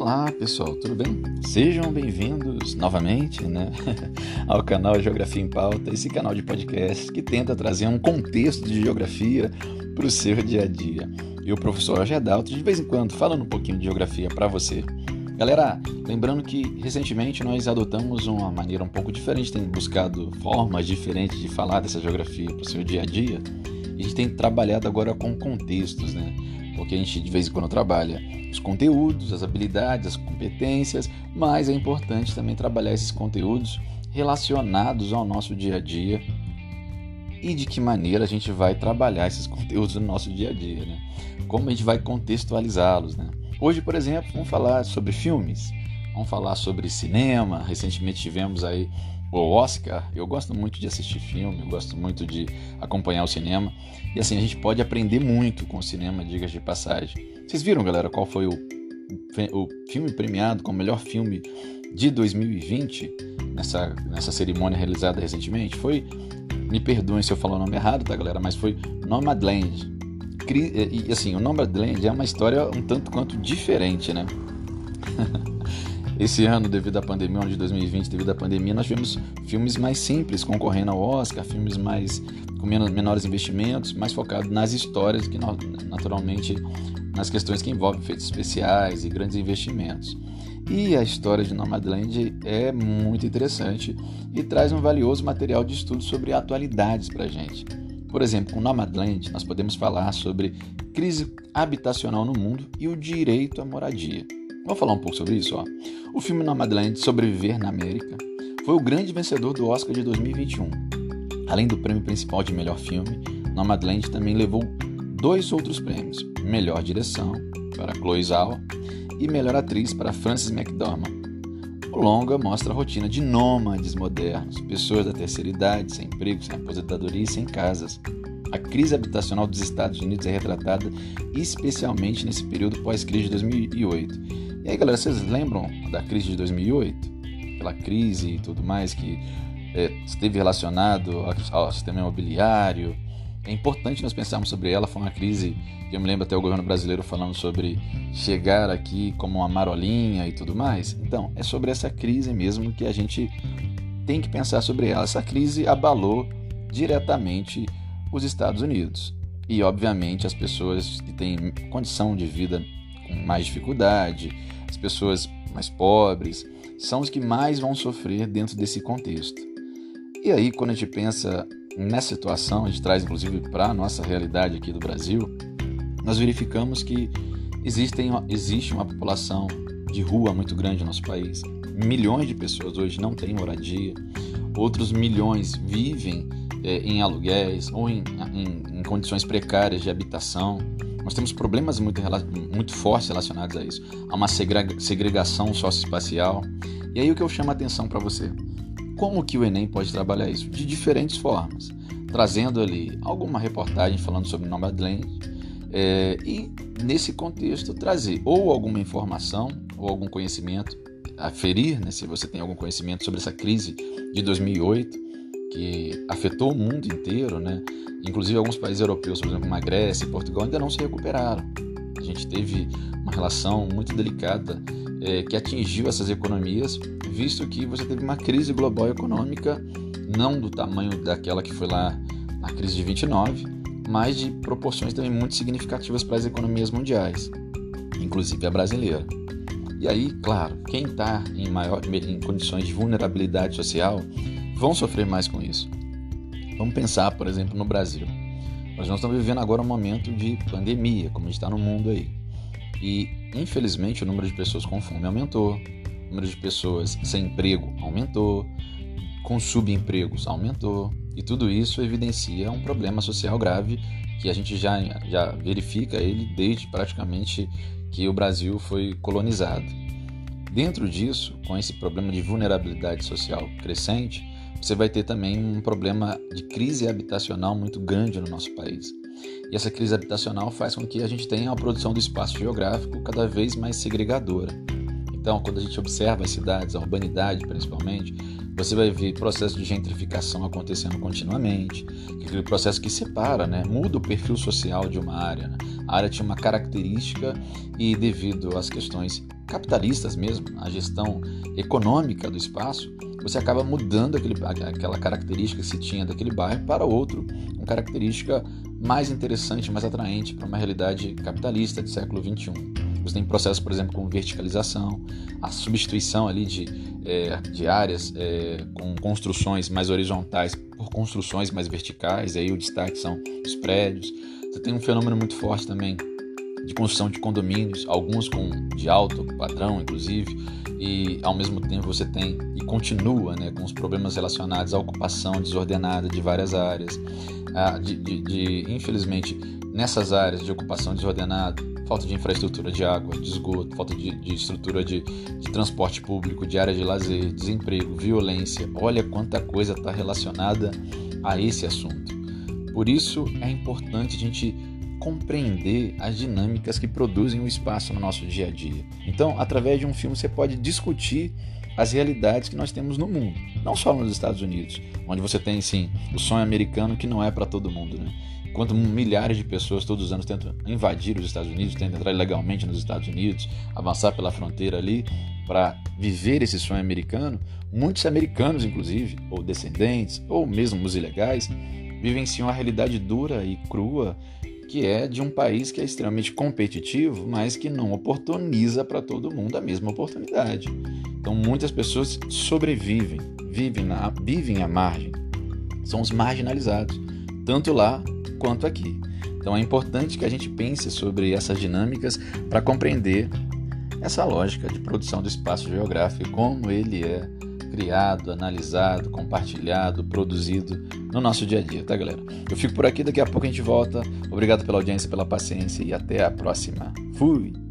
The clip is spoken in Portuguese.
Olá pessoal, tudo bem? Sejam bem-vindos novamente né, ao canal Geografia em Pauta, esse canal de podcast que tenta trazer um contexto de geografia para o seu dia a dia. E o professor Roger Adalto, de vez em quando, falando um pouquinho de geografia para você. Galera, lembrando que recentemente nós adotamos uma maneira um pouco diferente, tem buscado formas diferentes de falar dessa geografia para o seu dia a dia. A gente tem trabalhado agora com contextos, né? Porque a gente de vez em quando trabalha os conteúdos, as habilidades, as competências, mas é importante também trabalhar esses conteúdos relacionados ao nosso dia a dia e de que maneira a gente vai trabalhar esses conteúdos no nosso dia a dia, né? Como a gente vai contextualizá-los, né? Hoje, por exemplo, vamos falar sobre filmes, vamos falar sobre cinema. Recentemente tivemos aí o Oscar. Eu gosto muito de assistir filme, eu gosto muito de acompanhar o cinema. E assim, a gente pode aprender muito com o cinema, digas de passagem. Vocês viram, galera, qual foi o, o filme premiado como melhor filme de 2020 nessa, nessa cerimônia realizada recentemente? Foi, me perdoem se eu falar o nome errado, tá, galera? Mas foi Nomadland. E assim, o Nomadland é uma história um tanto quanto diferente, né? Esse ano, devido à pandemia, ano de 2020, devido à pandemia, nós tivemos filmes mais simples concorrendo ao Oscar, filmes mais com menores investimentos, mais focados nas histórias que naturalmente nas questões que envolvem efeitos especiais e grandes investimentos. E a história de Nomadland é muito interessante e traz um valioso material de estudo sobre atualidades para a gente. Por exemplo, com Nomadland, nós podemos falar sobre crise habitacional no mundo e o direito à moradia. Vou falar um pouco sobre isso. Ó. O filme Nomadland Sobreviver na América foi o grande vencedor do Oscar de 2021. Além do prêmio principal de melhor filme, Nomadland também levou dois outros prêmios: melhor direção para Chloe Zhao e melhor atriz para Frances McDormand. O longa mostra a rotina de nômades modernos, pessoas da terceira idade, sem emprego, sem aposentadoria e sem casas. A crise habitacional dos Estados Unidos é retratada especialmente nesse período pós-crise de 2008 e aí, galera, vocês lembram da crise de 2008? Aquela crise e tudo mais que é, esteve relacionado ao, sistema imobiliário. É importante nós pensarmos sobre ela. Foi uma crise que eu me lembro até o governo brasileiro falando sobre chegar aqui como uma marolinha e tudo mais. Então, é sobre essa crise mesmo que a gente tem que pensar sobre ela. Essa crise abalou diretamente os Estados Unidos. E, obviamente, as pessoas que têm condição de vida com mais dificuldade, as pessoas mais pobres, são os que mais vão sofrer dentro desse contexto. E aí, quando a gente pensa nessa situação, a gente traz inclusive para a nossa realidade aqui do Brasil, nós verificamos que existem, existe uma população de rua muito grande no nosso país. Milhões de pessoas hoje não têm moradia, outros milhões vivem é, em aluguéis ou em, em, em condições precárias de habitação. Nós temos problemas muito, muito fortes relacionados a isso. Há uma segregação socioespacial. E aí o que eu chamo a atenção para você? Como que o Enem pode trabalhar isso? De diferentes formas. Trazendo ali alguma reportagem falando sobre Nomadland é, e, nesse contexto, trazer ou alguma informação ou algum conhecimento, aferir, né, se você tem algum conhecimento sobre essa crise de 2008, que afetou o mundo inteiro, né? Inclusive alguns países europeus, por exemplo, como a Grécia e Portugal, ainda não se recuperaram. A gente teve uma relação muito delicada é, que atingiu essas economias, visto que você teve uma crise global econômica, não do tamanho daquela que foi lá na crise de 29, mas de proporções também muito significativas para as economias mundiais, inclusive a brasileira. E aí, claro, quem está em, em condições de vulnerabilidade social vão sofrer mais com isso. Vamos pensar, por exemplo, no Brasil. Nós não estamos vivendo agora um momento de pandemia, como está no mundo aí. E, infelizmente, o número de pessoas com fome aumentou, o número de pessoas sem emprego aumentou, com subempregos aumentou, e tudo isso evidencia um problema social grave que a gente já, já verifica ele desde praticamente que o Brasil foi colonizado. Dentro disso, com esse problema de vulnerabilidade social crescente, você vai ter também um problema de crise habitacional muito grande no nosso país. E essa crise habitacional faz com que a gente tenha uma produção do espaço geográfico cada vez mais segregadora. Então, quando a gente observa as cidades, a urbanidade principalmente, você vai ver processo de gentrificação acontecendo continuamente, aquele processo que separa, né? muda o perfil social de uma área. Né? A área tinha uma característica e devido às questões capitalistas mesmo, a gestão econômica do espaço, você acaba mudando aquele, aquela característica que se tinha daquele bairro para outro, uma característica mais interessante, mais atraente para uma realidade capitalista do século XXI. Você tem processos, por exemplo, como verticalização, a substituição ali de, é, de áreas é, com construções mais horizontais por construções mais verticais, aí o destaque são os prédios. Você tem um fenômeno muito forte também de construção de condomínios, alguns com de alto padrão, inclusive, e ao mesmo tempo você tem e continua né, com os problemas relacionados à ocupação desordenada de várias áreas, de, de, de infelizmente nessas áreas de ocupação desordenada, falta de infraestrutura de água, de esgoto, falta de, de estrutura de, de, transporte público, de área de lazer, desemprego, violência. Olha quanta coisa está relacionada a esse assunto. Por isso é importante a gente compreender as dinâmicas que produzem o espaço no nosso dia a dia. Então, através de um filme, você pode discutir as realidades que nós temos no mundo, não só nos Estados Unidos, onde você tem sim o sonho americano que não é para todo mundo, né? Enquanto milhares de pessoas todos os anos tentam invadir os Estados Unidos, tentam entrar ilegalmente nos Estados Unidos, avançar pela fronteira ali para viver esse sonho americano, muitos americanos, inclusive, ou descendentes, ou mesmo os ilegais, vivenciam a realidade dura e crua que é de um país que é extremamente competitivo, mas que não oportuniza para todo mundo a mesma oportunidade. Então muitas pessoas sobrevivem, vivem, na, vivem à margem, são os marginalizados, tanto lá quanto aqui. Então é importante que a gente pense sobre essas dinâmicas para compreender essa lógica de produção do espaço geográfico, como ele é criado, analisado, compartilhado, produzido no nosso dia a dia, tá, galera? Eu fico por aqui, daqui a pouco a gente volta. Obrigado pela audiência, pela paciência e até a próxima. Fui!